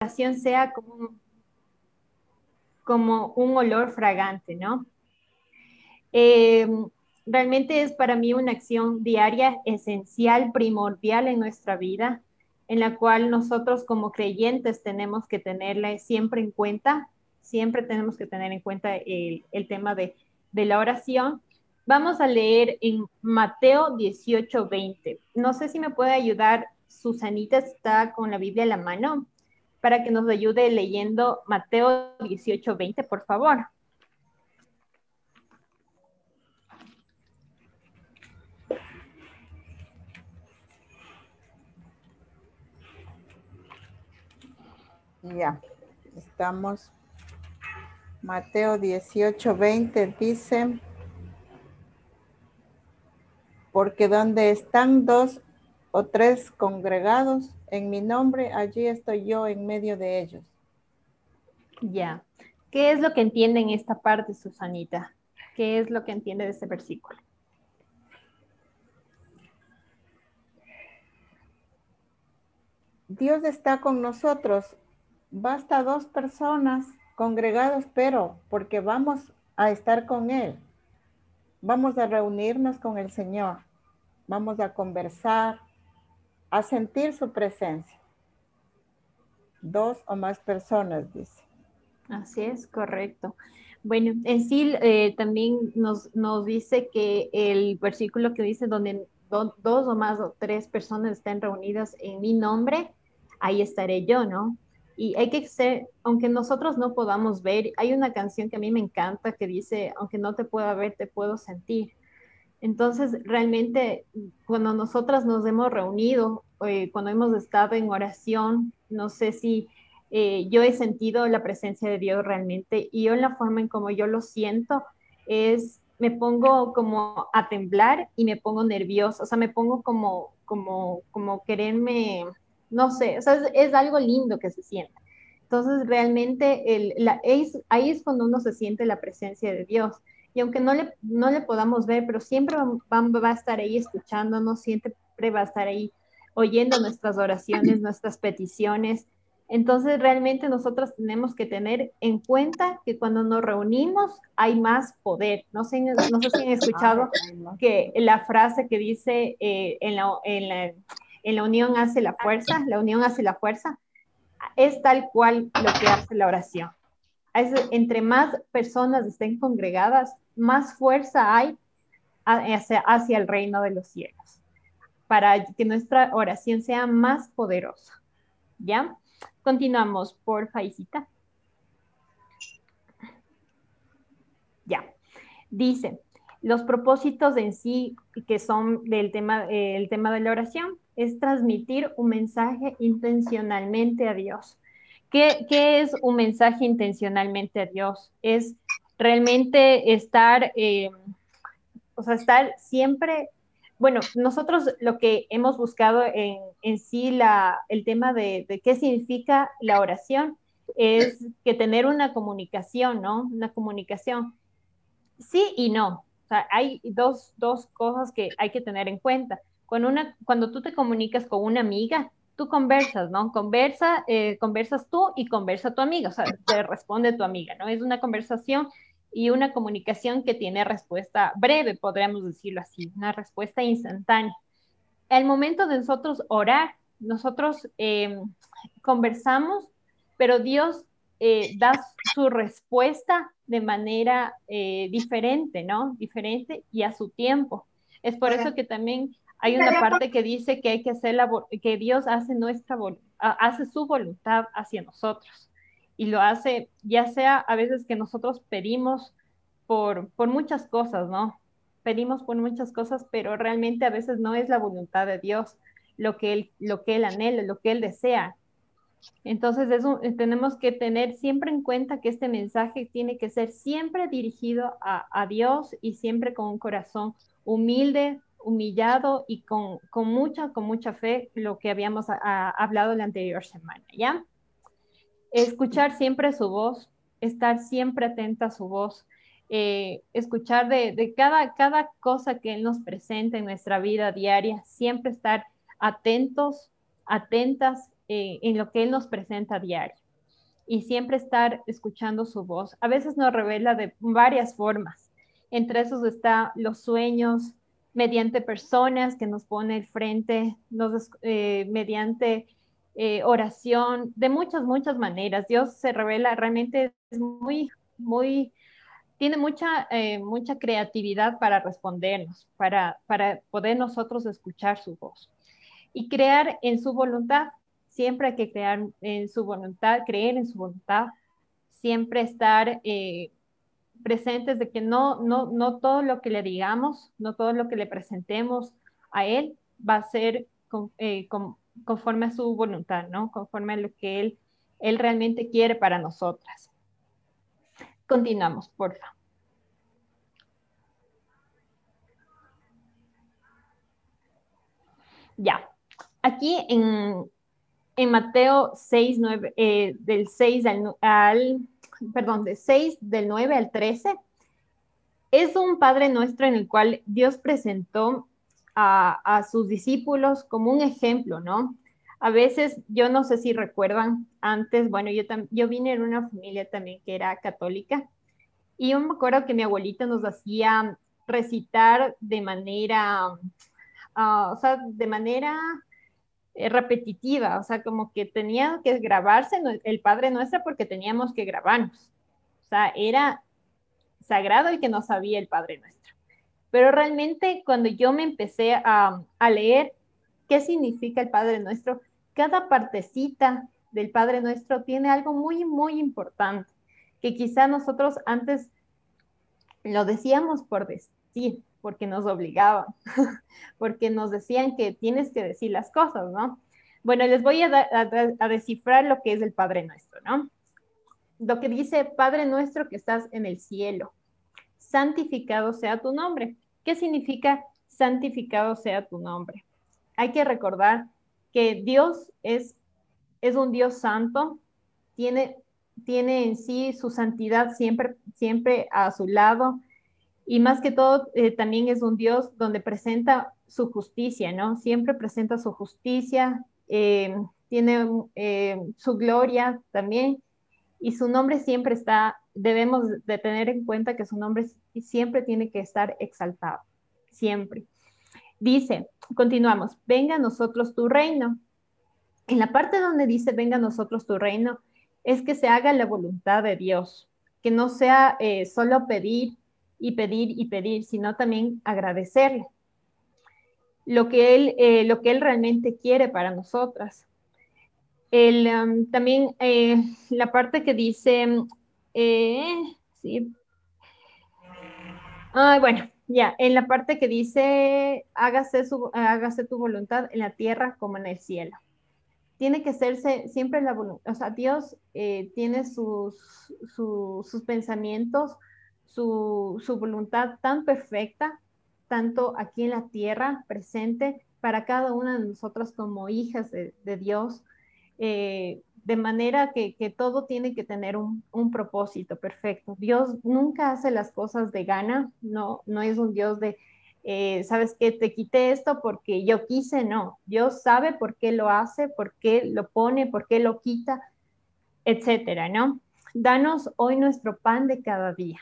oración sea como un olor fragante, ¿no? Eh, realmente es para mí una acción diaria esencial, primordial en nuestra vida, en la cual nosotros como creyentes tenemos que tenerla siempre en cuenta, siempre tenemos que tener en cuenta el, tema de, de, la oración. Vamos a leer en Mateo 18, 20. No sé si me puede ayudar, Susanita está con la Biblia en la mano para que nos ayude leyendo Mateo 18, 20, por favor. Ya, estamos. Mateo 18, 20 dice, porque donde están dos o tres congregados, en mi nombre, allí estoy yo en medio de ellos. Ya. ¿Qué es lo que entiende en esta parte, Susanita? ¿Qué es lo que entiende de este versículo? Dios está con nosotros. Basta dos personas congregados, pero porque vamos a estar con Él. Vamos a reunirnos con el Señor. Vamos a conversar, a sentir su presencia. Dos o más personas, dice. Así es, correcto. Bueno, en sí eh, también nos, nos, dice que el versículo que dice donde dos o más o tres personas estén reunidas en mi nombre, ahí estaré yo, ¿no? Y hay que ser, aunque nosotros no podamos ver, hay una canción que a mí me encanta que dice, aunque no te pueda ver, te puedo sentir. Entonces, realmente, cuando nosotras nos hemos reunido, eh, cuando hemos estado en oración, no sé si eh, yo he sentido la presencia de Dios realmente y yo en la forma en como yo lo siento es, me pongo como a temblar y me pongo nerviosa, o sea, me pongo como, como, como quererme, no sé, o sea, es, algo lindo que se siente. Entonces, realmente, el, la, ahí es cuando uno se siente la presencia de Dios y aunque no le, no le podamos ver, pero siempre va, va, a estar ahí escuchándonos, siempre va a estar ahí oyendo nuestras oraciones, nuestras peticiones. Entonces, realmente nosotros tenemos que tener en cuenta que cuando nos reunimos hay más poder. No sé, no sé si han escuchado que la frase que dice eh, en, la, en, la, en la unión hace la fuerza, la unión hace la fuerza, es tal cual lo que hace la oración. entre más personas estén congregadas, más fuerza hay hacia, el reino de los cielos, para que nuestra oración sea más poderosa. ¿Ya? Continuamos, por Faisita. Ya. Dice, los propósitos en sí que son del tema, el tema de la oración es transmitir un mensaje intencionalmente a Dios. ¿Qué, ¿Qué, es un mensaje intencionalmente a Dios? Es realmente estar, eh, o sea, estar siempre, bueno, nosotros lo que hemos buscado en, en sí la, el tema de, qué significa la oración es que tener una comunicación, ¿no? Una comunicación. Sí y no. O sea, hay dos, dos cosas que hay que tener en cuenta. Cuando, una, cuando tú te comunicas con una amiga, tú conversas, ¿no? Conversa, eh, conversas tú y conversa tu amiga, o sea, te responde tu amiga, ¿no? Es una conversación y una comunicación que tiene respuesta breve, podríamos decirlo así, una respuesta instantánea. El momento de nosotros orar, nosotros em, conversamos, pero Dios eh, da su respuesta de manera eh, diferente, ¿no? Diferente y a su tiempo. Es por eso que también hay una parte que dice que hay que hacer la, que Dios hace nuestra hace su voluntad hacia nosotros y lo hace ya sea a veces que nosotros pedimos por, por muchas cosas, ¿no? Pedimos por muchas cosas, pero realmente a veces no es la voluntad de Dios lo que Él, lo que él anhela, lo que Él desea. Entonces eso, tenemos que tener siempre en cuenta que este mensaje tiene que ser siempre dirigido a, a Dios y siempre con un corazón humilde, humillado y con, con mucha, con mucha fe, lo que habíamos hablado la anterior semana, ¿ya? Escuchar siempre su voz, estar siempre atenta a su voz, eh, escuchar de, cada, cada cosa que Él nos presenta en nuestra vida diaria, siempre estar atentos, atentas eh, en lo que Él nos presenta diario y siempre estar escuchando su voz. A veces nos revela de varias formas. Entre esos está los sueños, mediante personas que nos pone al frente, nos, eh, mediante eh, oración, de muchas, muchas maneras. Dios se revela, realmente es muy, muy, tiene mucha, eh, mucha creatividad para respondernos, para, para poder nosotros escuchar su voz y crear en su voluntad. Siempre hay que crear en su voluntad, creer en su voluntad, siempre estar eh, presentes de que no, no, no todo lo que le digamos, no todo lo que le presentemos a Él va a ser eh, conforme a su voluntad, ¿no? Conforme a lo que Él, él realmente quiere para nosotras. Continuamos, por favor. Ya, aquí en, Mateo 6, 9, eh, del 6 al, perdón, de 6 del 9 al 13, es un Padre nuestro en el cual Dios presentó a, sus discípulos como un ejemplo, ¿no? A veces, yo no sé si recuerdan, antes, bueno, yo, yo vine en una familia también que era católica y yo me acuerdo que mi abuelita nos hacía recitar de manera, ah, o sea, de manera eh, repetitiva, o sea, como que tenía que grabarse el Padre Nuestro porque teníamos que grabarnos. O sea, era sagrado y que no sabía el Padre Nuestro. Pero realmente cuando yo me empecé a, a leer qué significa el Padre Nuestro, cada partecita del Padre Nuestro tiene algo muy, muy importante, que quizá nosotros antes lo decíamos por decir, porque nos obligaban, porque nos decían que tienes que decir las cosas, ¿no? Bueno, les voy a, a, descifrar lo que es el Padre Nuestro, ¿no? Lo que dice, Padre Nuestro que estás en el cielo, santificado sea tu nombre. ¿Qué significa santificado sea tu nombre? Hay que recordar que Dios es, es un Dios santo, tiene, tiene en sí su santidad siempre, siempre a su lado, y más que todo eh, también es un Dios donde presenta su justicia, ¿no? Siempre presenta su justicia, eh, tiene eh, su gloria también y su nombre siempre está, debemos de tener en cuenta que su nombre siempre tiene que estar exaltado, siempre. Dice, continuamos, venga a nosotros tu reino. En la parte donde dice, venga a nosotros tu reino, es que se haga la voluntad de Dios, que no sea solo pedir y pedir y pedir, sino también agradecerle lo que él, eh, lo que él realmente quiere para nosotras. El, um, también eh, la parte que dice, eh, sí, bueno, ya, en la parte que dice, hágase, su, hágase tu voluntad en la tierra como en el cielo. Tiene que hacerse siempre la voluntad, o sea, Dios tiene sus, sus pensamientos, su, voluntad tan perfecta, tanto aquí en la tierra presente, para cada una de nosotras como hijas de, Dios, eh, de manera que, todo tiene que tener un, propósito perfecto. Dios nunca hace las cosas de gana, no, no es un Dios de, eh, sabes que te quité esto porque yo quise, no. Dios sabe por qué lo hace, por qué lo pone, por qué lo quita, etcétera, ¿no? Danos hoy nuestro pan de cada día.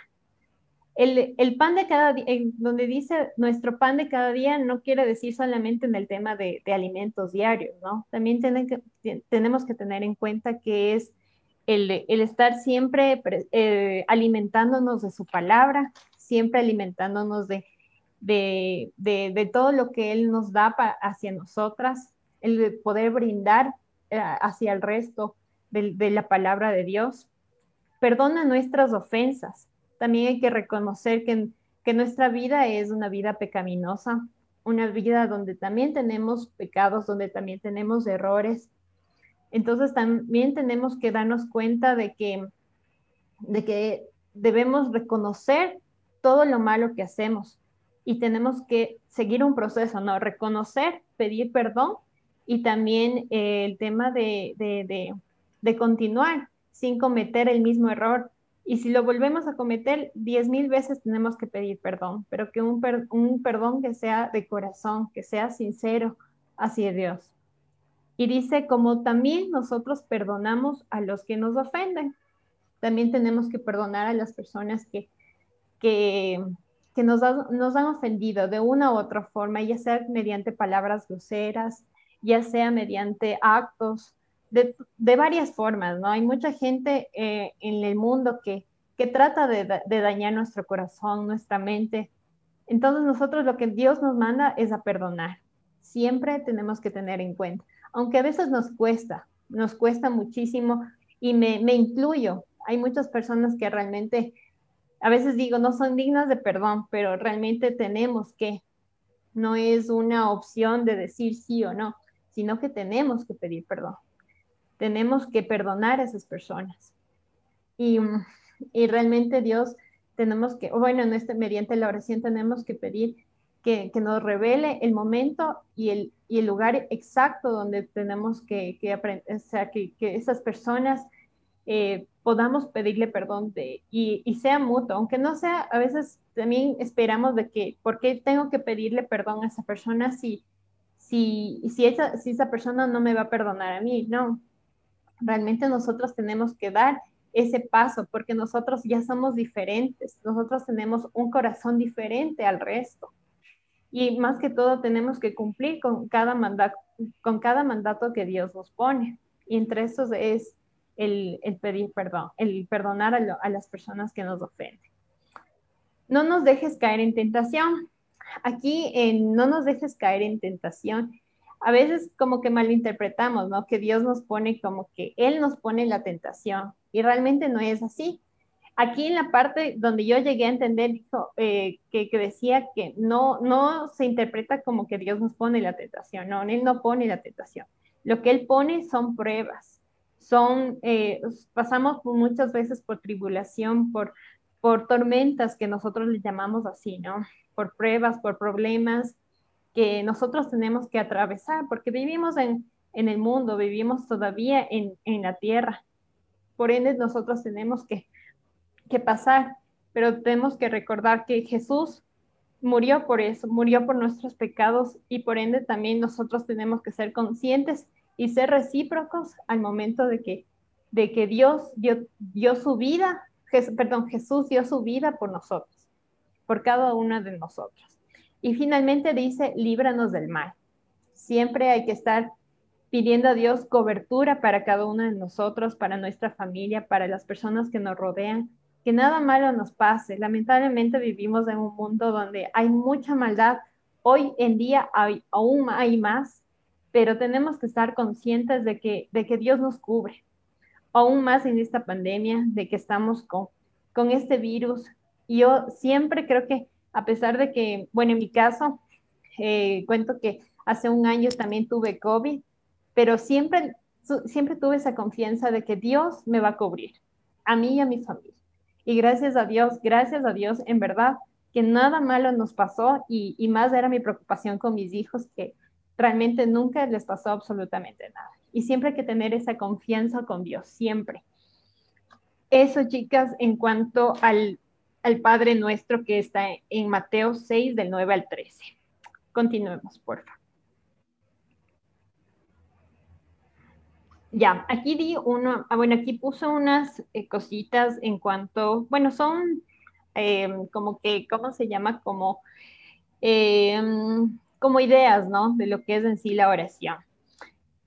El, pan de cada día, donde dice nuestro pan de cada día, no quiere decir solamente en el tema de, alimentos diarios, ¿no? También que, tenemos que tener en cuenta que es el, estar siempre eh, alimentándonos de su palabra, siempre alimentándonos de, de, todo lo que Él nos da hacia nosotras, el poder brindar eh, hacia el resto de la palabra de Dios. Perdona nuestras ofensas también hay que reconocer que, que nuestra vida es una vida pecaminosa, una vida donde también tenemos pecados, donde también tenemos errores. Entonces también tenemos que darnos cuenta de que, de que debemos reconocer todo lo malo que hacemos y tenemos que seguir un proceso, ¿no? Reconocer, pedir perdón y también eh, el tema de, de, de, de, continuar sin cometer el mismo error. Y si lo volvemos a cometer, diez mil veces tenemos que pedir perdón, pero que un, un perdón que sea de corazón, que sea sincero hacia Dios. Y dice, como también nosotros perdonamos a los que nos ofenden, también tenemos que perdonar a las personas que, que, que nos, nos han ofendido de una u otra forma, ya sea mediante palabras groseras, ya sea mediante actos, de, varias formas, ¿no? Hay mucha gente eh, en el mundo que, que trata de, de, dañar nuestro corazón, nuestra mente. Entonces nosotros lo que Dios nos manda es a perdonar. Siempre tenemos que tener en cuenta, aunque a veces nos cuesta, nos cuesta muchísimo y me, me incluyo. Hay muchas personas que realmente, a veces digo, no son dignas de perdón, pero realmente tenemos que, no es una opción de decir sí o no, sino que tenemos que pedir perdón tenemos que perdonar a esas personas. Y, y realmente Dios tenemos que, bueno, en este, mediante la oración tenemos que pedir que, que, nos revele el momento y el, y el lugar exacto donde tenemos que, que aprender, o sea, que, que esas personas eh, podamos pedirle perdón de, y, y, sea mutuo, aunque no sea, a veces también esperamos de que, ¿por qué tengo que pedirle perdón a esa persona si, si, si, esa, si esa persona no me va a perdonar a mí? No, realmente nosotros tenemos que dar ese paso porque nosotros ya somos diferentes, nosotros tenemos un corazón diferente al resto. Y más que todo tenemos que cumplir con cada mandato, con cada mandato que Dios nos pone. Y entre esos es el, pedir perdón, el perdonar a, a las personas que nos ofenden. No nos dejes caer en tentación. Aquí en no nos dejes caer en tentación a veces como que malinterpretamos, ¿no? Que Dios nos pone como que Él nos pone la tentación y realmente no es así. Aquí en la parte donde yo llegué a entender dijo, eh, que, que, decía que no, no se interpreta como que Dios nos pone la tentación, no, Él no pone la tentación. Lo que Él pone son pruebas, son, eh, pasamos muchas veces por tribulación, por, por tormentas que nosotros le llamamos así, ¿no? Por pruebas, por problemas, que nosotros tenemos que atravesar, porque vivimos en, en el mundo, vivimos todavía en, en, la tierra. Por ende, nosotros tenemos que, que pasar, pero tenemos que recordar que Jesús murió por eso, murió por nuestros pecados y por ende también nosotros tenemos que ser conscientes y ser recíprocos al momento de que, de que Dios dio, dio su vida, perdón, Jesús dio su vida por nosotros, por cada una de nosotros. Y finalmente dice, líbranos del mal. Siempre hay que estar pidiendo a Dios cobertura para cada uno de nosotros, para nuestra familia, para las personas que nos rodean, que nada malo nos pase. Lamentablemente vivimos en un mundo donde hay mucha maldad. Hoy en día aún hay más, pero tenemos que estar conscientes de que, de que Dios nos cubre. Aún más en esta pandemia, de que estamos con, con este virus. Yo siempre creo que a pesar de que, bueno, en mi caso, eh, cuento que hace un año también tuve COVID, pero siempre, siempre tuve esa confianza de que Dios me va a cubrir, a mí y a mi familia. Y gracias a Dios, gracias a Dios, en verdad, que nada malo nos pasó y, y más era mi preocupación con mis hijos, que realmente nunca les pasó absolutamente nada. Y siempre hay que tener esa confianza con Dios, siempre. Eso, chicas, en cuanto al al Padre nuestro que está en Mateo 6 del 9 al 13. Continuemos, por favor. Ya, aquí di uno, ah, bueno, aquí puse unas eh, cositas en cuanto, bueno, son eh, como que, ¿cómo se llama? Como, eh, como ideas, ¿no? De lo que es en sí la oración.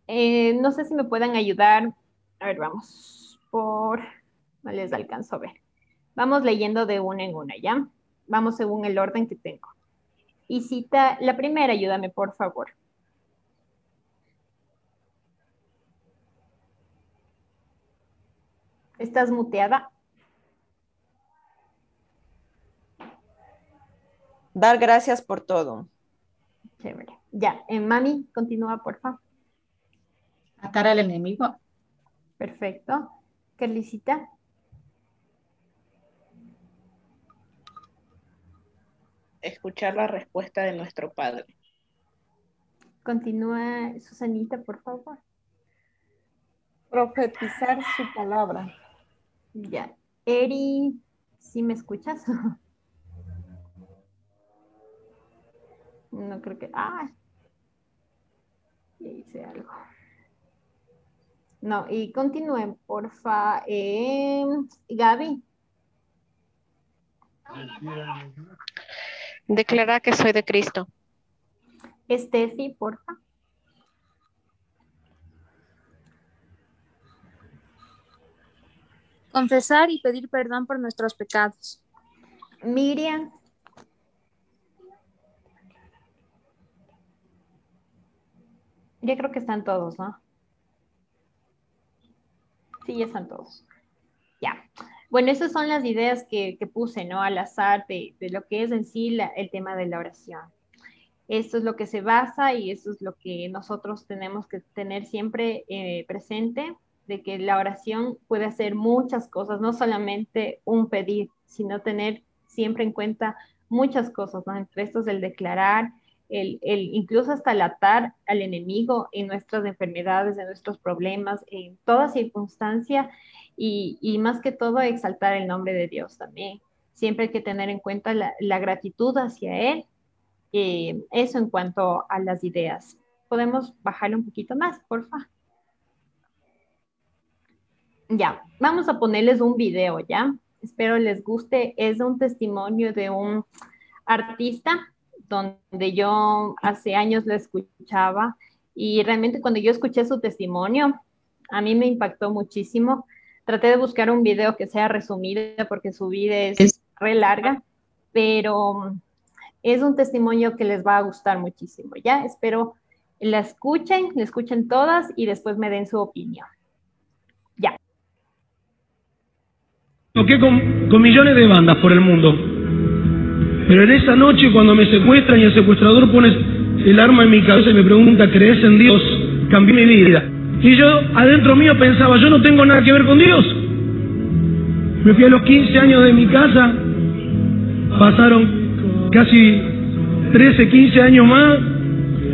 no sé si me pueden ayudar. A ver, vamos por, no les alcanzo a ver. Vamos leyendo de una en una, ¿ya? Vamos según el orden que tengo. Y cita, la primera, ayúdame, por favor. ¿Estás muteada? Dar gracias por todo. Chévere. Ya, eh, mami, continúa, por favor. Atar al enemigo. Perfecto. Carlicita. Escuchar la respuesta de nuestro Padre. Continúa, Susanita, por favor. Profetizar su palabra. Ya. Eri, ¿sí me escuchas? no creo que... Ah, hice algo. No, y continúen, porfa. Eh, Gaby. Declara que soy de Cristo. Estefi, porfa. Confesar y pedir perdón por nuestros pecados. Miriam. Ya creo que están todos, ¿no? Sí, ya están todos. Ya. Bueno, esas son las ideas que, puse, ¿no? Al azar de, lo que es en sí el tema de la oración. Esto es lo que se basa y eso es lo que nosotros tenemos que tener siempre eh, presente, de que la oración puede hacer muchas cosas, no solamente un pedir, sino tener siempre en cuenta muchas cosas, ¿no? Entre estos el declarar, el, incluso hasta el atar al enemigo en nuestras enfermedades, en nuestros problemas, en toda circunstancia y, más que todo exaltar el nombre de Dios también. Siempre hay que tener en cuenta la, gratitud hacia Él. Eh, eso en cuanto a las ideas. ¿Podemos bajarle un poquito más, porfa? Ya, vamos a ponerles un video, ¿ya? Espero les guste. Es un testimonio de un artista donde yo hace años lo escuchaba y realmente cuando yo escuché su testimonio, a mí me impactó muchísimo Traté de buscar un video que sea resumido porque su vida es re larga, pero es un testimonio que les va a gustar muchísimo. Ya espero la escuchen, la escuchen todas y después me den su opinión. Ya. Toqué con, con millones de bandas por el mundo. Pero en esa noche cuando me secuestran y el secuestrador pone el arma en mi cabeza y me pregunta, ¿crees en Dios? Cambié mi vida. Y yo adentro mío pensaba, yo no tengo nada que ver con Dios. Me fui a los 15 años de mi casa, pasaron casi 13, 15 años más,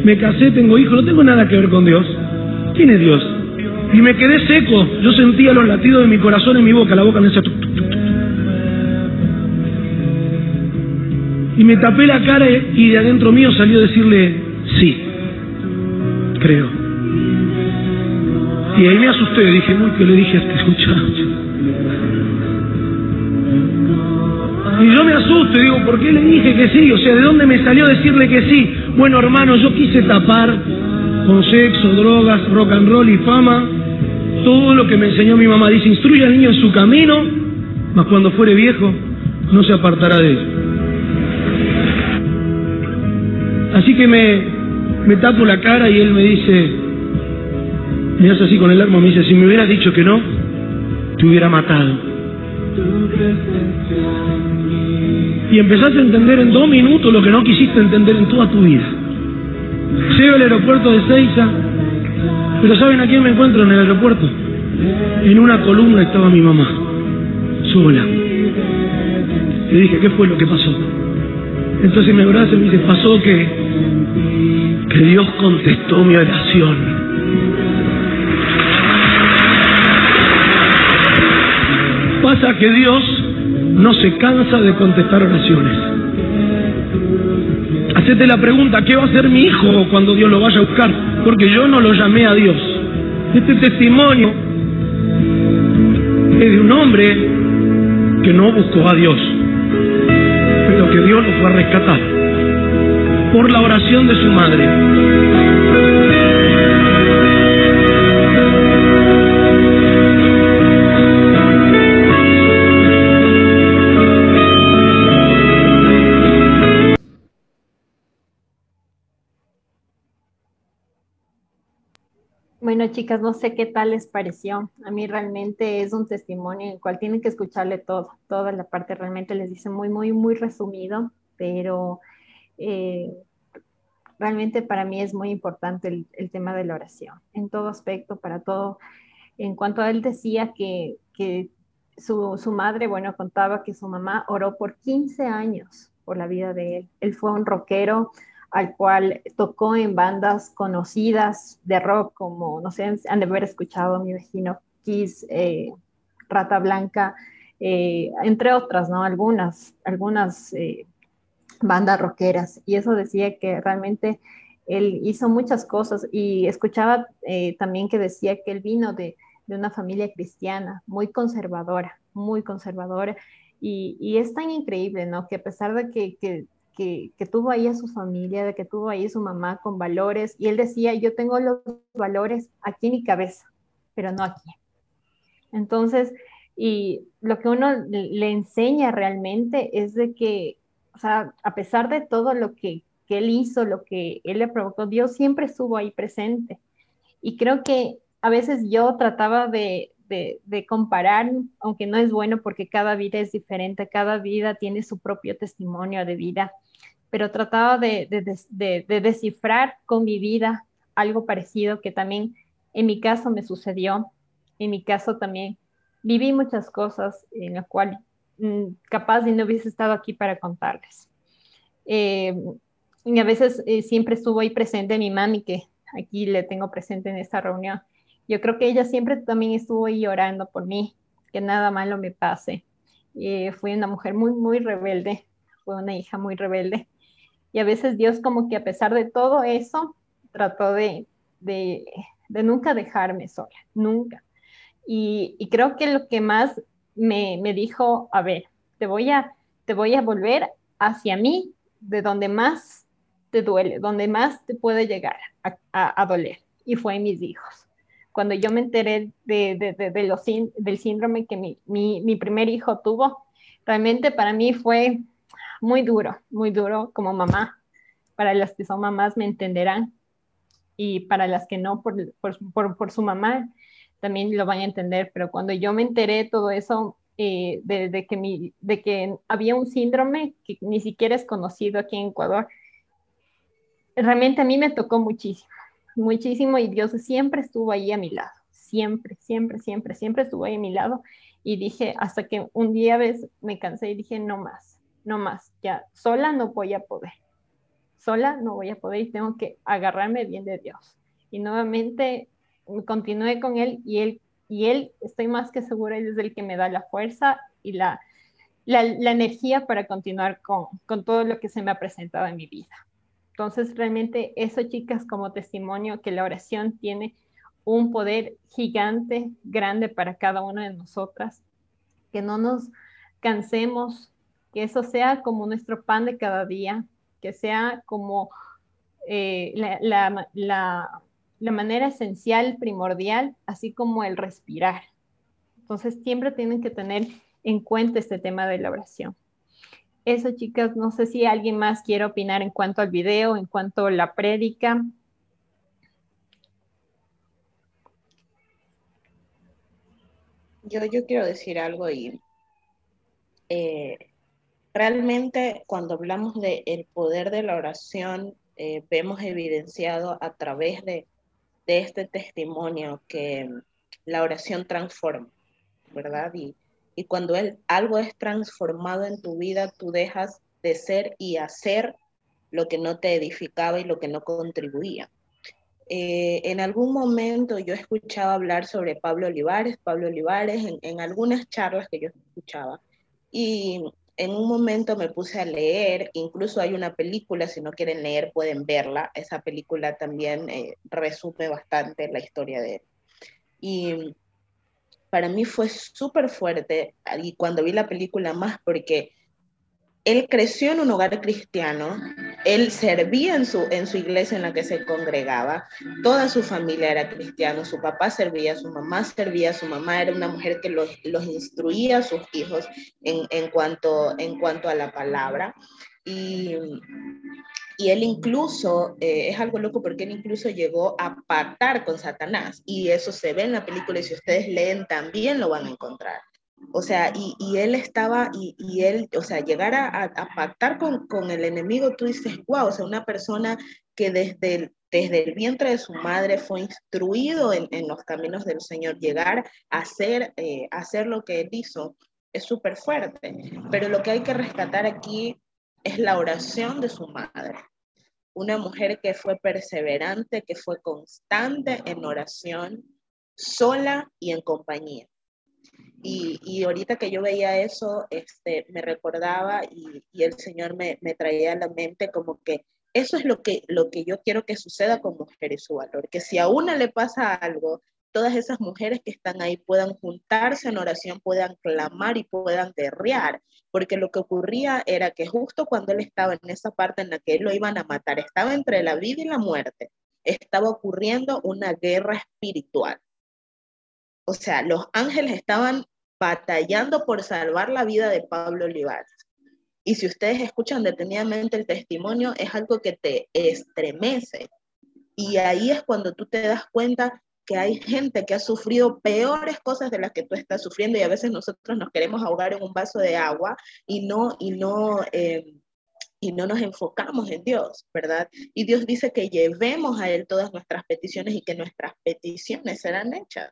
me casé, tengo hijos, no tengo nada que ver con Dios. ¿Quién es Dios? Y me quedé seco, yo sentía los latidos de mi corazón en mi boca, la boca me decía... Y me tapé la cara y de adentro mío salió a decirle, sí, creo. Y ahí me asusté, dije, uy, ¿qué le dije a este muchacho? Y yo me asusto y digo, ¿por qué le dije que sí? O sea, ¿de dónde me salió decirle que sí? Bueno, hermano, yo quise tapar con sexo, drogas, rock and roll y fama todo lo que me enseñó mi mamá. Dice, instruye al niño en su camino, mas cuando fuere viejo no se apartará de él. Así que me, me tapo la cara y él me dice, me hace así con el arma, me dice, si me hubieras dicho que no, te hubiera matado. Y empezaste a entender en dos minutos lo que no quisiste entender en toda tu vida. Llego al aeropuerto de Seiza, pero ¿saben a quién me encuentro en el aeropuerto? En una columna estaba mi mamá, sola. Le dije, ¿qué fue lo que pasó? Entonces me abraza y me dice, pasó que, que Dios contestó mi oración. Que Dios no se cansa de contestar oraciones. Hacete la pregunta, ¿qué va a hacer mi hijo cuando Dios lo vaya a buscar? Porque yo no lo llamé a Dios. Este testimonio es de un hombre que no buscó a Dios, pero que Dios lo fue a rescatar por la oración de su madre. Chicas, no sé qué tal les pareció. A mí realmente es un testimonio en el cual tienen que escucharle todo, toda la parte realmente les dice muy, muy, muy resumido, pero eh, realmente para mí es muy importante el, tema de la oración, en todo aspecto, para todo. En cuanto a él decía que, su, su, madre, bueno, contaba que su mamá oró por 15 años por la vida de él. Él fue un rockero al cual tocó en bandas conocidas de rock como, no sé, han de haber escuchado mi vecino Kiss, eh, Rata Blanca, eh, entre otras, ¿no? Algunas, algunas eh, bandas rockeras. Y eso decía que realmente él hizo muchas cosas y escuchaba también que decía que él vino de, de una familia cristiana, muy conservadora, muy conservadora. Y, es tan increíble, ¿no? Que a pesar de que, que, tuvo ahí a su familia, de que tuvo ahí su mamá con valores, y él decía, yo tengo los valores aquí en mi cabeza, pero no aquí. Entonces, y lo que uno le enseña realmente es de que, o sea, a pesar de todo lo que, que él hizo, lo que él le provocó, Dios siempre estuvo ahí presente. Y creo que a veces yo trataba de, de, comparar, aunque no es bueno porque cada vida es diferente, cada vida tiene su propio testimonio de vida, pero trataba de, de descifrar con mi vida algo parecido que también en mi caso me sucedió, en mi caso también viví muchas cosas en las cuales mm, capaz de no hubiese estado aquí para contarles. Eh, y a veces eh, siempre estuvo ahí presente mi mami, que aquí le tengo presente en esta reunión. Yo creo que ella siempre también estuvo ahí llorando por mí, que nada malo me pase. Eh, fui una mujer muy, muy rebelde, fue una hija muy rebelde. Y a veces Dios como que a pesar de todo eso, trató de, de, de nunca dejarme sola, nunca. Y, creo que lo que más me, me, dijo, a ver, te voy a, te voy a volver hacia mí, de donde más te duele, donde más te puede llegar a, a doler. Y fue mis hijos cuando yo me enteré de, de, de, los, del síndrome que mi, mi, mi, primer hijo tuvo, realmente para mí fue muy duro, muy duro como mamá. Para las que son mamás me entenderán y para las que no, por, por, por, su mamá, también lo van a entender. Pero cuando yo me enteré todo eso, eh, de, de, que mi, de que había un síndrome que ni siquiera es conocido aquí en Ecuador, realmente a mí me tocó muchísimo muchísimo y Dios siempre estuvo ahí a mi lado, siempre, siempre, siempre, siempre estuvo ahí a mi lado y dije, hasta que un día ves, me cansé y dije, no más, no más, ya, sola no voy a poder, sola no voy a poder y tengo que agarrarme bien de Dios. Y nuevamente continué con él y él, y él, estoy más que segura, él es el que me da la fuerza y la, la, energía para continuar con, con todo lo que se me ha presentado en mi vida. Entonces, realmente eso, chicas, como testimonio que la oración tiene un poder gigante, grande para cada una de nosotras, que no nos cansemos, que eso sea como nuestro pan de cada día, que sea como eh, la, la manera esencial, primordial, así como el respirar. Entonces, siempre tienen que tener en cuenta este tema de la oración. Eso, chicas, no sé si alguien más quiere opinar en cuanto al video, en cuanto a la prédica. Yo, yo quiero decir algo y eh, realmente cuando hablamos del el poder de la oración, eh, vemos evidenciado a través de, de, este testimonio que la oración transforma, ¿verdad? Y, y cuando él, algo es transformado en tu vida, tú dejas de ser y hacer lo que no te edificaba y lo que no contribuía. Eh, en algún momento yo escuchaba hablar sobre Pablo Olivares, Pablo Olivares, en, en, algunas charlas que yo escuchaba. Y en un momento me puse a leer, incluso hay una película, si no quieren leer pueden verla, esa película también eh, resume bastante la historia de él. Y para mí fue súper fuerte y cuando vi la película más porque él creció en un hogar cristiano, él servía en su, en su iglesia en la que se congregaba, toda su familia era cristiana, su papá servía, su mamá servía, su mamá era una mujer que los, los instruía a sus hijos en, en, cuanto, en cuanto a la palabra. Y, y él incluso, eh, es algo loco porque él incluso llegó a pactar con Satanás. Y eso se ve en la película y si ustedes leen también lo van a encontrar. O sea, y, y él estaba, y, y, él, o sea, llegar a, a, pactar con, con, el enemigo, tú dices, wow, o sea, una persona que desde el, desde el vientre de su madre fue instruido en, en los caminos del Señor, llegar a hacer, eh, hacer lo que él hizo, es súper fuerte. Pero lo que hay que rescatar aquí es la oración de su madre. Una mujer que fue perseverante, que fue constante en oración, sola y en compañía. Y, y ahorita que yo veía eso, este, me recordaba y, y el Señor me, me, traía a la mente como que eso es lo que, lo que yo quiero que suceda con mujeres su valor, que si a una le pasa algo, todas esas mujeres que están ahí puedan juntarse en oración, puedan clamar y puedan guerrear, porque lo que ocurría era que justo cuando él estaba en esa parte en la que él lo iban a matar, estaba entre la vida y la muerte, estaba ocurriendo una guerra espiritual. O sea, los ángeles estaban batallando por salvar la vida de Pablo Olivares. Y si ustedes escuchan detenidamente el testimonio, es algo que te estremece. Y ahí es cuando tú te das cuenta que hay gente que ha sufrido peores cosas de las que tú estás sufriendo y a veces nosotros nos queremos ahogar en un vaso de agua y no, y no, eh, y no nos enfocamos en Dios, ¿verdad? Y Dios dice que llevemos a Él todas nuestras peticiones y que nuestras peticiones serán hechas.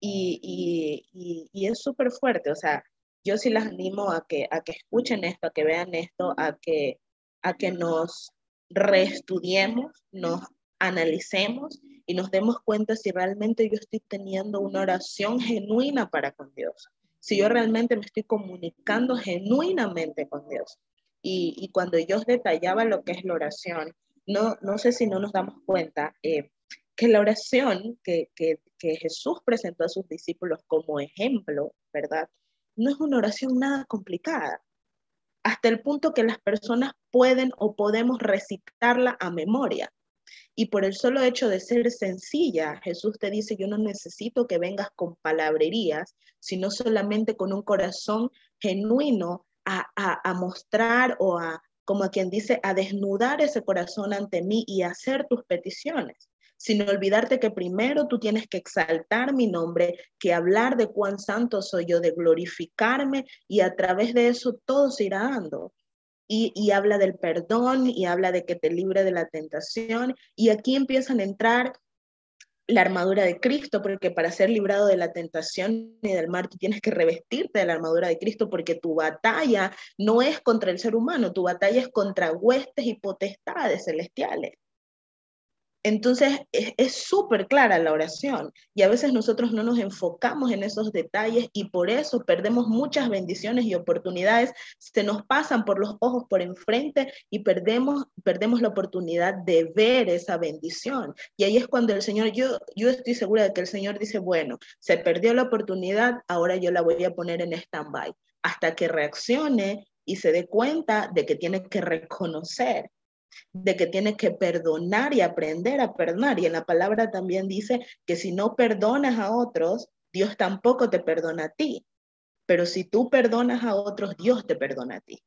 Y, y, y es súper fuerte, o sea, yo sí las animo a que, a que escuchen esto, a que vean esto, a que, a que nos reestudiemos, nos analicemos y nos demos cuenta si realmente yo estoy teniendo una oración genuina para con Dios, si yo realmente me estoy comunicando genuinamente con Dios. Y, y cuando yo detallaba lo que es la oración, no, no sé si no nos damos cuenta eh, que la oración que, que, Jesús presentó a sus discípulos como ejemplo, ¿verdad? no es una oración nada complicada, hasta el punto que las personas pueden o podemos recitarla a memoria. Y por el solo hecho de ser sencilla, Jesús te dice, yo no necesito que vengas con palabrerías, sino solamente con un corazón genuino a, a, a mostrar o a, como quien dice, a desnudar ese corazón ante mí y hacer tus peticiones sin olvidarte que primero tú tienes que exaltar mi nombre, que hablar de cuán santo soy yo, de glorificarme y a través de eso todo se irá dando. Y, habla del perdón y habla de que te libre de la tentación. Y aquí empiezan a entrar la armadura de Cristo, porque para ser librado de la tentación y del mar, tú tienes que revestirte de la armadura de Cristo, porque tu batalla no es contra el ser humano, tu batalla es contra huestes y potestades celestiales. Entonces es súper clara la oración y a veces nosotros no nos enfocamos en esos detalles y por eso perdemos muchas bendiciones y oportunidades, se nos pasan por los ojos por enfrente y perdemos, perdemos la oportunidad de ver esa bendición. Y ahí es cuando el Señor, yo, yo estoy segura de que el Señor dice, bueno, se perdió la oportunidad, ahora yo la voy a poner en stand-by hasta que reaccione y se dé cuenta de que tiene que reconocer de que tienes que perdonar y aprender a perdonar. Y en la palabra también dice que si no perdonas a otros, Dios tampoco te perdona a ti. Pero si tú perdonas a otros, Dios te perdona a ti.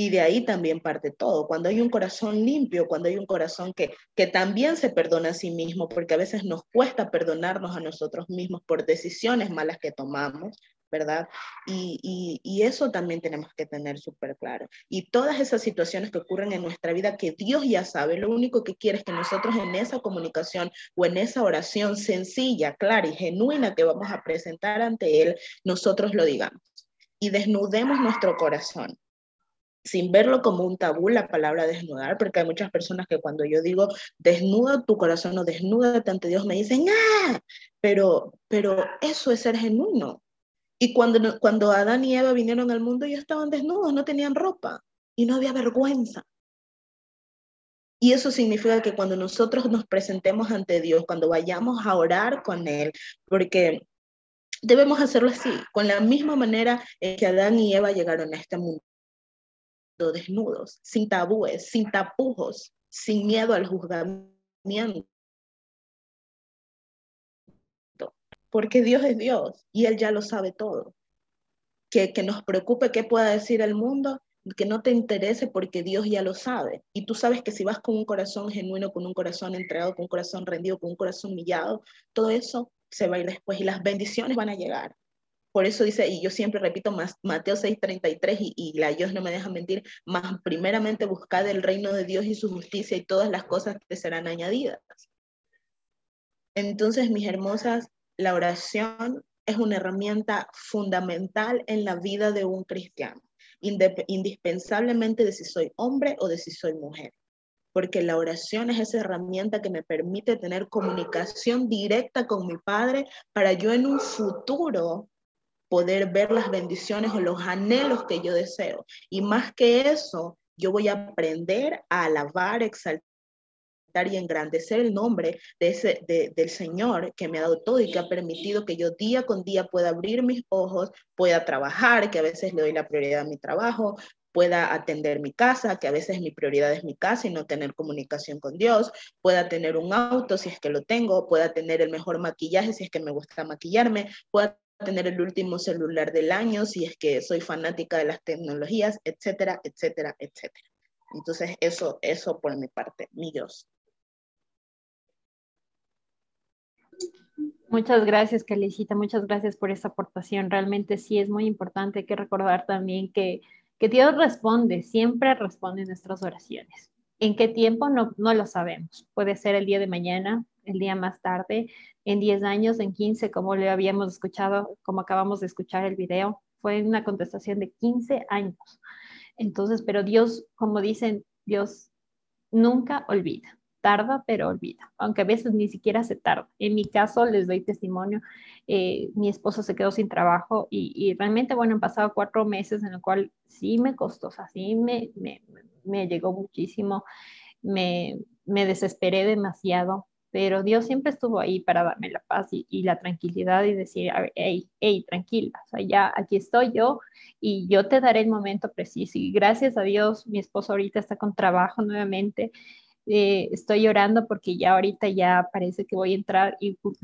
Y de ahí también parte todo. Cuando hay un corazón limpio, cuando hay un corazón que, que también se perdona a sí mismo, porque a veces nos cuesta perdonarnos a nosotros mismos por decisiones malas que tomamos, ¿verdad? Y, y, eso también tenemos que tener súper claro. Y todas esas situaciones que ocurren en nuestra vida que Dios ya sabe, lo único que quiere es que nosotros en esa comunicación o en esa oración sencilla, clara y genuina que vamos a presentar ante Él, nosotros lo digamos. Y desnudemos nuestro corazón sin verlo como un tabú la palabra desnudar, porque hay muchas personas que cuando yo digo desnuda tu corazón o desnuda ante Dios me dicen, ah, pero, pero eso es ser genuino. Y cuando, cuando Adán y Eva vinieron al mundo, ellos estaban desnudos, no tenían ropa y no había vergüenza. Y eso significa que cuando nosotros nos presentemos ante Dios, cuando vayamos a orar con Él, porque debemos hacerlo así, con la misma manera en que Adán y Eva llegaron a este mundo desnudos, sin tabúes, sin tapujos, sin miedo al juzgamiento. Porque Dios es Dios y Él ya lo sabe todo. Que, que nos preocupe qué pueda decir el mundo, que no te interese porque Dios ya lo sabe. Y tú sabes que si vas con un corazón genuino, con un corazón entregado, con un corazón rendido, con un corazón humillado, todo eso se va a ir después y las bendiciones van a llegar. Por eso dice, y yo siempre repito más, Mateo 6:33 y, y la Dios no me deja mentir, más primeramente buscad el reino de Dios y su justicia y todas las cosas te serán añadidas. Entonces, mis hermosas, la oración es una herramienta fundamental en la vida de un cristiano, indispensablemente de si soy hombre o de si soy mujer, porque la oración es esa herramienta que me permite tener comunicación directa con mi Padre para yo en un futuro poder ver las bendiciones o los anhelos que yo deseo. Y más que eso, yo voy a aprender a alabar, exaltar exaltar y engrandecer el nombre de ese, del Señor que me ha dado todo y que ha permitido que yo día con día pueda abrir mis ojos, pueda trabajar, que a veces le doy la prioridad a mi trabajo, pueda atender mi casa, que a veces mi prioridad es mi casa y no tener comunicación con Dios, pueda tener un auto si es que lo tengo, pueda tener el mejor maquillaje si es que me gusta maquillarme, pueda tener el último celular del año si es que soy fanática de las tecnologías, etcétera, etcétera, etcétera. Entonces, eso, eso por mi parte, mi Dios. Muchas gracias, Calicita. Muchas gracias por esa aportación. Realmente sí es muy importante que recordar también que que Dios responde, siempre responde nuestras oraciones. ¿En qué tiempo? No, no lo sabemos. Puede ser el día de mañana, el día más tarde, en 10 años, en 15, como le habíamos escuchado, como acabamos de escuchar el video. Fue una contestación de 15 años. Entonces, pero Dios, como dicen, Dios nunca olvida tarda, pero olvida, aunque a veces ni siquiera se tarda. En mi caso, les doy testimonio, eh, mi esposo se quedó sin trabajo y, realmente, bueno, han pasado cuatro meses en el cual sí me costó, o sea, sí me, me, me llegó muchísimo, me, me desesperé demasiado, pero Dios siempre estuvo ahí para darme la paz y, y la tranquilidad y decir, hey, hey, tranquila, o sea, ya aquí estoy yo y yo te daré el momento preciso. Y gracias a Dios, mi esposo ahorita está con trabajo nuevamente eh, estoy llorando porque ya ahorita ya parece que voy a entrar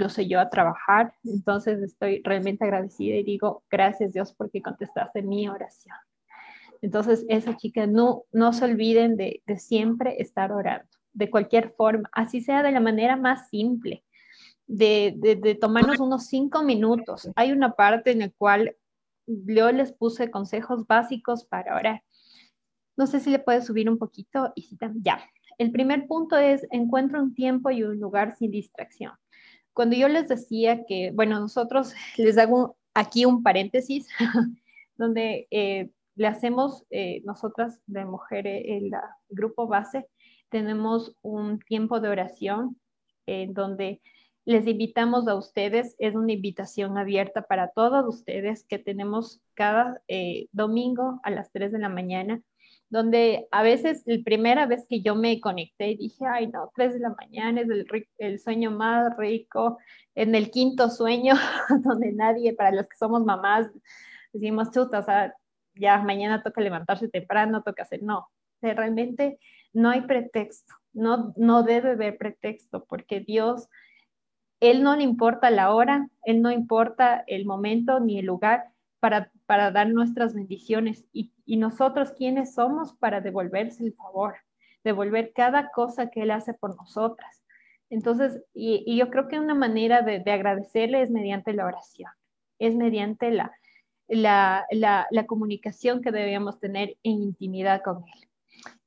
sé yo a trabajar. Entonces estoy realmente agradecida y digo, gracias Dios porque contestaste mi oración. Entonces, esa chica, no, no se olviden de, de siempre estar orando, de cualquier forma, así sea de la manera más simple, de, de, de tomarnos unos cinco minutos. Hay una parte en la cual yo les puse consejos básicos para orar. No sé si le puedes subir un poquito y si ya. El primer punto es encuentra un tiempo y un lugar sin distracción. Cuando yo les decía que, bueno, nosotros les hago aquí un paréntesis donde eh, le hacemos, eh, nosotras de mujeres, el grupo base, tenemos un tiempo de oración en donde les invitamos a ustedes, es una invitación abierta para todos ustedes que tenemos cada eh, domingo a las 3 de la mañana donde a veces la primera vez que yo me conecté dije, ay no, tres de la mañana es el, el sueño más rico, en el quinto sueño, donde nadie, para los que somos mamás, decimos, chuta, o sea, ya mañana toca levantarse temprano, toca hacer, no, realmente no hay pretexto, no, no debe haber pretexto, porque Dios, Él no le importa la hora, Él no importa el momento ni el lugar, para, dar nuestras bendiciones. Y, nosotros, ¿quiénes somos para devolverse el favor? Devolver cada cosa que Él hace por nosotras. Entonces, y, yo creo que una manera de, agradecerle es mediante la oración, es mediante la, la, comunicación que debemos tener en intimidad con Él.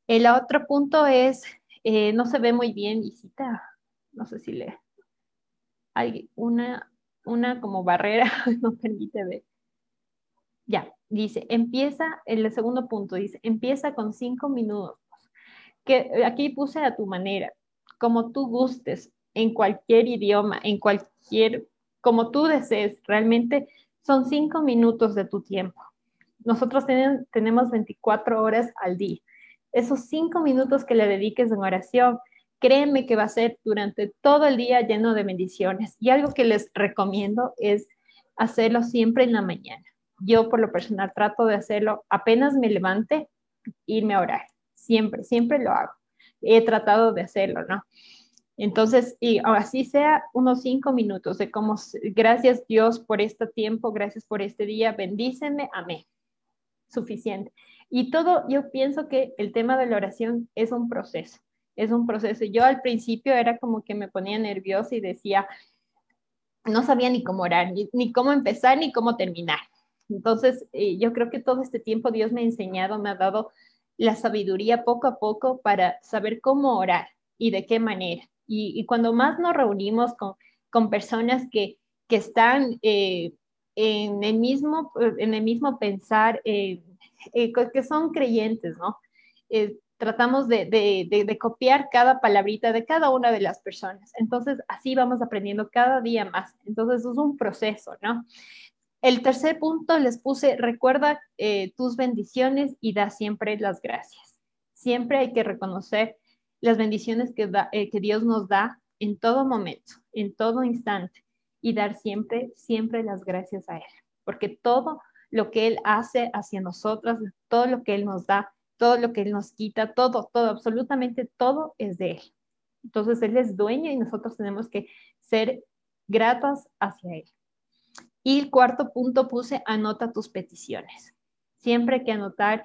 El otro punto es, eh, no se ve muy bien, visita, no sé si le... Hay una, una como barrera, no permite ver. Ya, dice, empieza, el segundo punto dice, empieza con cinco minutos. Que aquí puse a tu manera, como tú gustes, en cualquier idioma, en cualquier, como tú desees, realmente son cinco minutos de tu tiempo. Nosotros tenemos 24 horas al día. Esos cinco minutos que le dediques en oración, créeme que va a ser durante todo el día lleno de bendiciones. Y algo que les recomiendo es hacerlo siempre en la mañana yo por lo personal trato de hacerlo apenas me levante, irme a orar. Siempre, siempre lo hago. He tratado de hacerlo, ¿no? Entonces, y así sea unos cinco minutos de como, gracias Dios por este tiempo, gracias por este día, bendícenme, amén. Suficiente. Y todo, yo pienso que el tema de la oración es un proceso, es un proceso. Yo al principio era como que me ponía nerviosa y decía, no sabía ni cómo orar, ni cómo empezar, ni cómo terminar. Entonces, eh, yo creo que todo este tiempo Dios me ha enseñado, me ha dado la sabiduría poco a poco para saber cómo orar y de qué manera. Y, cuando más nos reunimos con, con personas que, que están eh, en, el mismo, en el mismo pensar, eh, que son creyentes, ¿no? tratamos de, de, copiar cada palabrita de cada una de las personas. Entonces, así vamos aprendiendo cada día más. Entonces, es un proceso, ¿no? El tercer punto les puse, recuerda eh, tus bendiciones y da siempre las gracias. Siempre hay que reconocer las bendiciones que, eh, que Dios nos da en todo momento, en todo instante, y dar siempre, siempre las gracias a Él, porque todo lo que Él hace hacia nosotras, todo lo que Él nos da, todo lo que Él nos quita, todo, todo, absolutamente todo es de Él. Entonces Él es dueño y nosotros tenemos que ser gratas hacia Él. Y el cuarto punto puse, anota tus peticiones. Siempre hay que anotar,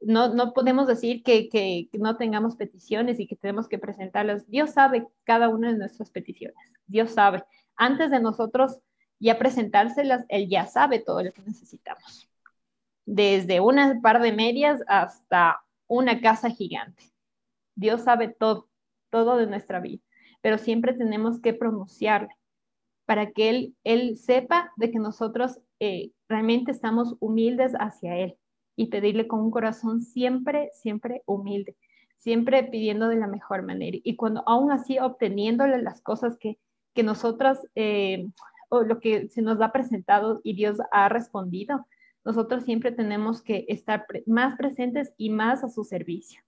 no, no podemos decir que, que, no tengamos peticiones y que tenemos que presentarlas. Dios sabe cada una de nuestras peticiones. Dios sabe. Antes de nosotros ya presentárselas, Él ya sabe todo lo que necesitamos. Desde una par de medias hasta una casa gigante. Dios sabe todo, todo de nuestra vida, pero siempre tenemos que pronunciarle para que Él, él sepa de que nosotros eh, realmente estamos humildes hacia Él y pedirle con un corazón siempre, siempre humilde, siempre pidiendo de la mejor manera. Y cuando aún así obteniéndole las cosas que, que nosotras, eh, o lo que se nos ha presentado y Dios ha respondido, nosotros siempre tenemos que estar más presentes y más a su servicio.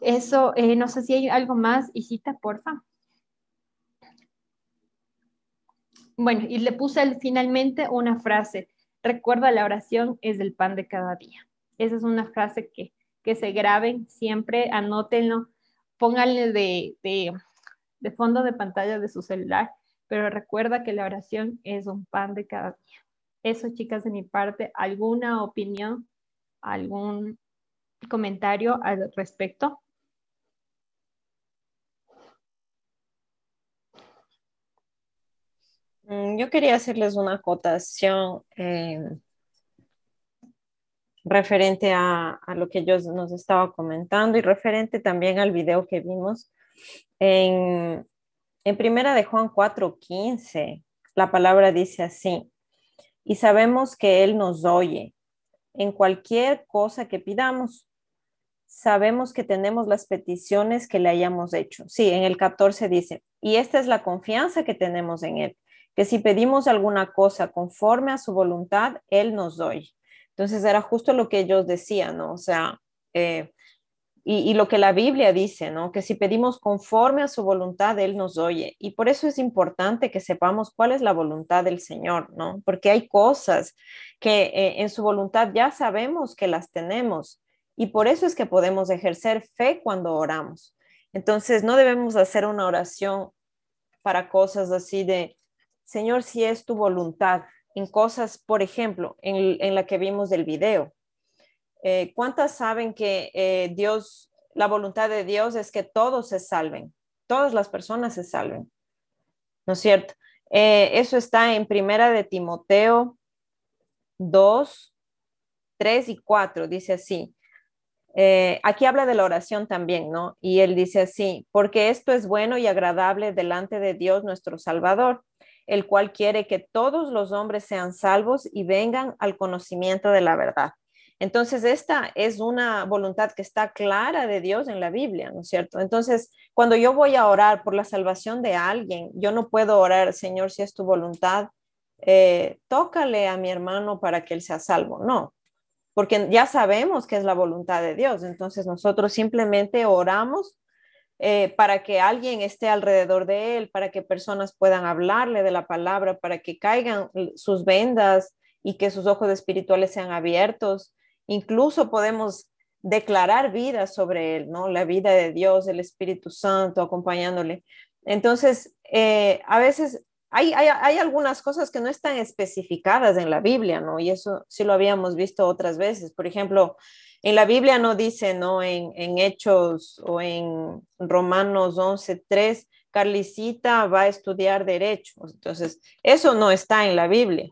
Eso, eh, no sé si hay algo más, Isita, porfa. Bueno, y le puse finalmente una frase. Recuerda, la oración es el pan de cada día. Esa es una frase que, que se graben siempre, anótenlo, pónganle de, de, de fondo de pantalla de su celular, pero recuerda que la oración es un pan de cada día. Eso, chicas, de mi parte, ¿alguna opinión, algún comentario al respecto? Yo quería hacerles una acotación eh, referente a, lo que yo nos estaba comentando y referente también al video que vimos. En, en primera de Juan 4:15, la palabra dice así, y sabemos que Él nos oye en cualquier cosa que pidamos. Sabemos que tenemos las peticiones que le hayamos hecho. Sí, en el 14 dice, y esta es la confianza que tenemos en Él que si pedimos alguna cosa conforme a su voluntad, Él nos doy. Entonces era justo lo que ellos decían, ¿no? O sea, eh, y, lo que la Biblia dice, ¿no? Que si pedimos conforme a su voluntad, Él nos oye. Y por eso es importante que sepamos cuál es la voluntad del Señor, ¿no? Porque hay cosas que eh, en su voluntad ya sabemos que las tenemos. Y por eso es que podemos ejercer fe cuando oramos. Entonces, no debemos hacer una oración para cosas así de, Señor, si es tu voluntad, en cosas, por ejemplo, en, la que vimos del video. Eh, ¿Cuántas saben que eh, Dios, la voluntad de Dios es que todos se salven, todas las personas se salven? ¿No es cierto? Eh, eso está en Primera de Timoteo 2, 3 y 4, dice así. aquí habla de la oración también, ¿no? Y él dice así, porque esto es bueno y agradable delante de Dios nuestro Salvador el cual quiere que todos los hombres sean salvos y vengan al conocimiento de la verdad. Entonces, esta es una voluntad que está clara de Dios en la Biblia, ¿no es cierto? Entonces, cuando yo voy a orar por la salvación de alguien, yo no puedo orar, Señor, si es tu voluntad, eh, tócale a mi hermano para que él sea salvo. No, porque ya sabemos que es la voluntad de Dios. Entonces, nosotros simplemente oramos eh, para que alguien esté alrededor de él, para que personas puedan hablarle de la palabra, para que caigan sus vendas y que sus ojos espirituales sean abiertos. Incluso podemos declarar vida sobre él, ¿no? La vida de Dios, el Espíritu Santo acompañándole. Entonces, eh, a veces hay, hay, hay, algunas cosas que no están especificadas en la Biblia, ¿no? Y eso sí lo habíamos visto otras veces. Por ejemplo, en la Biblia no dice, ¿no? En, Hechos o en Romanos 11, 3, Carlicita va a estudiar derecho. Entonces, eso no está en la Biblia.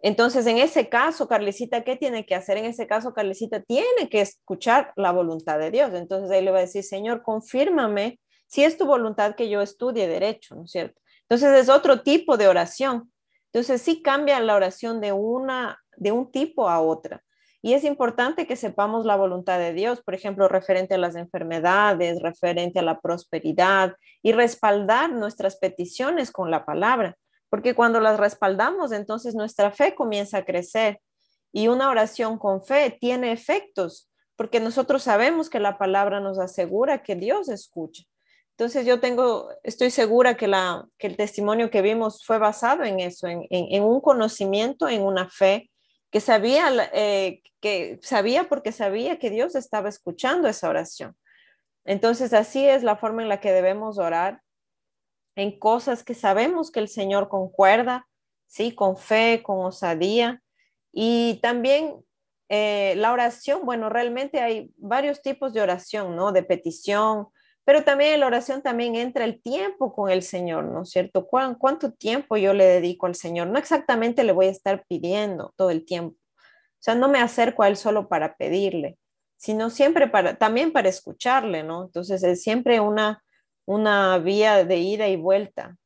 Entonces, en ese caso, Carlicita, ¿qué tiene que hacer? En ese caso, Carlicita tiene que escuchar la voluntad de Dios. Entonces, ahí le va a decir, Señor, confírmame si es tu voluntad que yo estudie derecho, ¿no es cierto? Entonces, es otro tipo de oración. Entonces, sí cambia la oración de, una, de un tipo a otra. Y es importante que sepamos la voluntad de Dios, por ejemplo, referente a las enfermedades, referente a la prosperidad y respaldar nuestras peticiones con la palabra, porque cuando las respaldamos, entonces nuestra fe comienza a crecer y una oración con fe tiene efectos, porque nosotros sabemos que la palabra nos asegura que Dios escucha. Entonces yo tengo, estoy segura que, la, que el testimonio que vimos fue basado en eso, en, en, un conocimiento, en una fe que sabía, eh, que sabía porque sabía que Dios estaba escuchando esa oración. Entonces así es la forma en la que debemos orar en cosas que sabemos que el Señor concuerda, ¿sí? Con fe, con osadía. Y también eh, la oración, bueno, realmente hay varios tipos de oración, ¿no? De petición, pero también en la oración también entra el tiempo con el Señor, ¿no es cierto? ¿Cuánto tiempo yo le dedico al Señor? No exactamente le voy a estar pidiendo todo el tiempo. O sea, no me acerco a Él solo para pedirle, sino siempre para, también para escucharle, ¿no? Entonces es siempre una, una vía de ida y vuelta.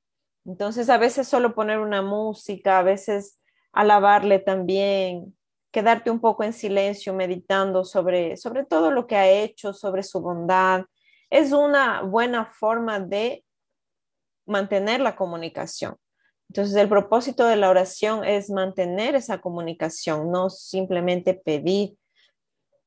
Entonces a veces solo poner una música, a veces alabarle también, quedarte un poco en silencio meditando sobre, sobre todo lo que ha hecho, sobre su bondad. Es una buena forma de mantener la comunicación. Entonces, el propósito de la oración es mantener esa comunicación, no simplemente pedir.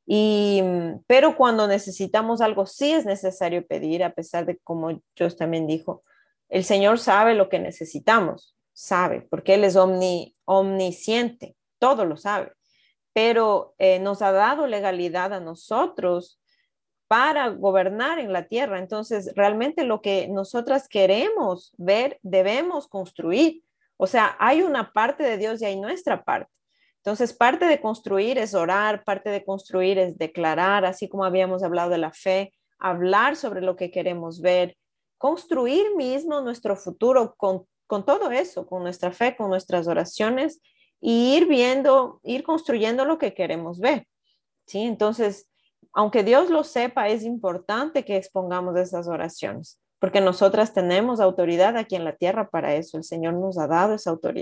Y, pero cuando necesitamos algo, sí es necesario pedir, a pesar de, como yo también dijo, el Señor sabe lo que necesitamos, sabe, porque Él es omni, omnisciente, todo lo sabe pero eh, nos ha dado legalidad a nosotros para gobernar en la tierra. Entonces, realmente lo que nosotras queremos ver, debemos construir. O sea, hay una parte de Dios y hay nuestra parte. Entonces, parte de construir es orar, parte de construir es declarar, así como habíamos hablado de la fe, hablar sobre lo que queremos ver, construir mismo nuestro futuro con, con todo eso, con nuestra fe, con nuestras oraciones y ir viendo, ir construyendo lo que queremos ver. ¿sí? Entonces, aunque Dios lo sepa, es importante que expongamos esas oraciones, porque nosotras tenemos autoridad aquí en la tierra para eso. El Señor nos ha dado esa autoridad.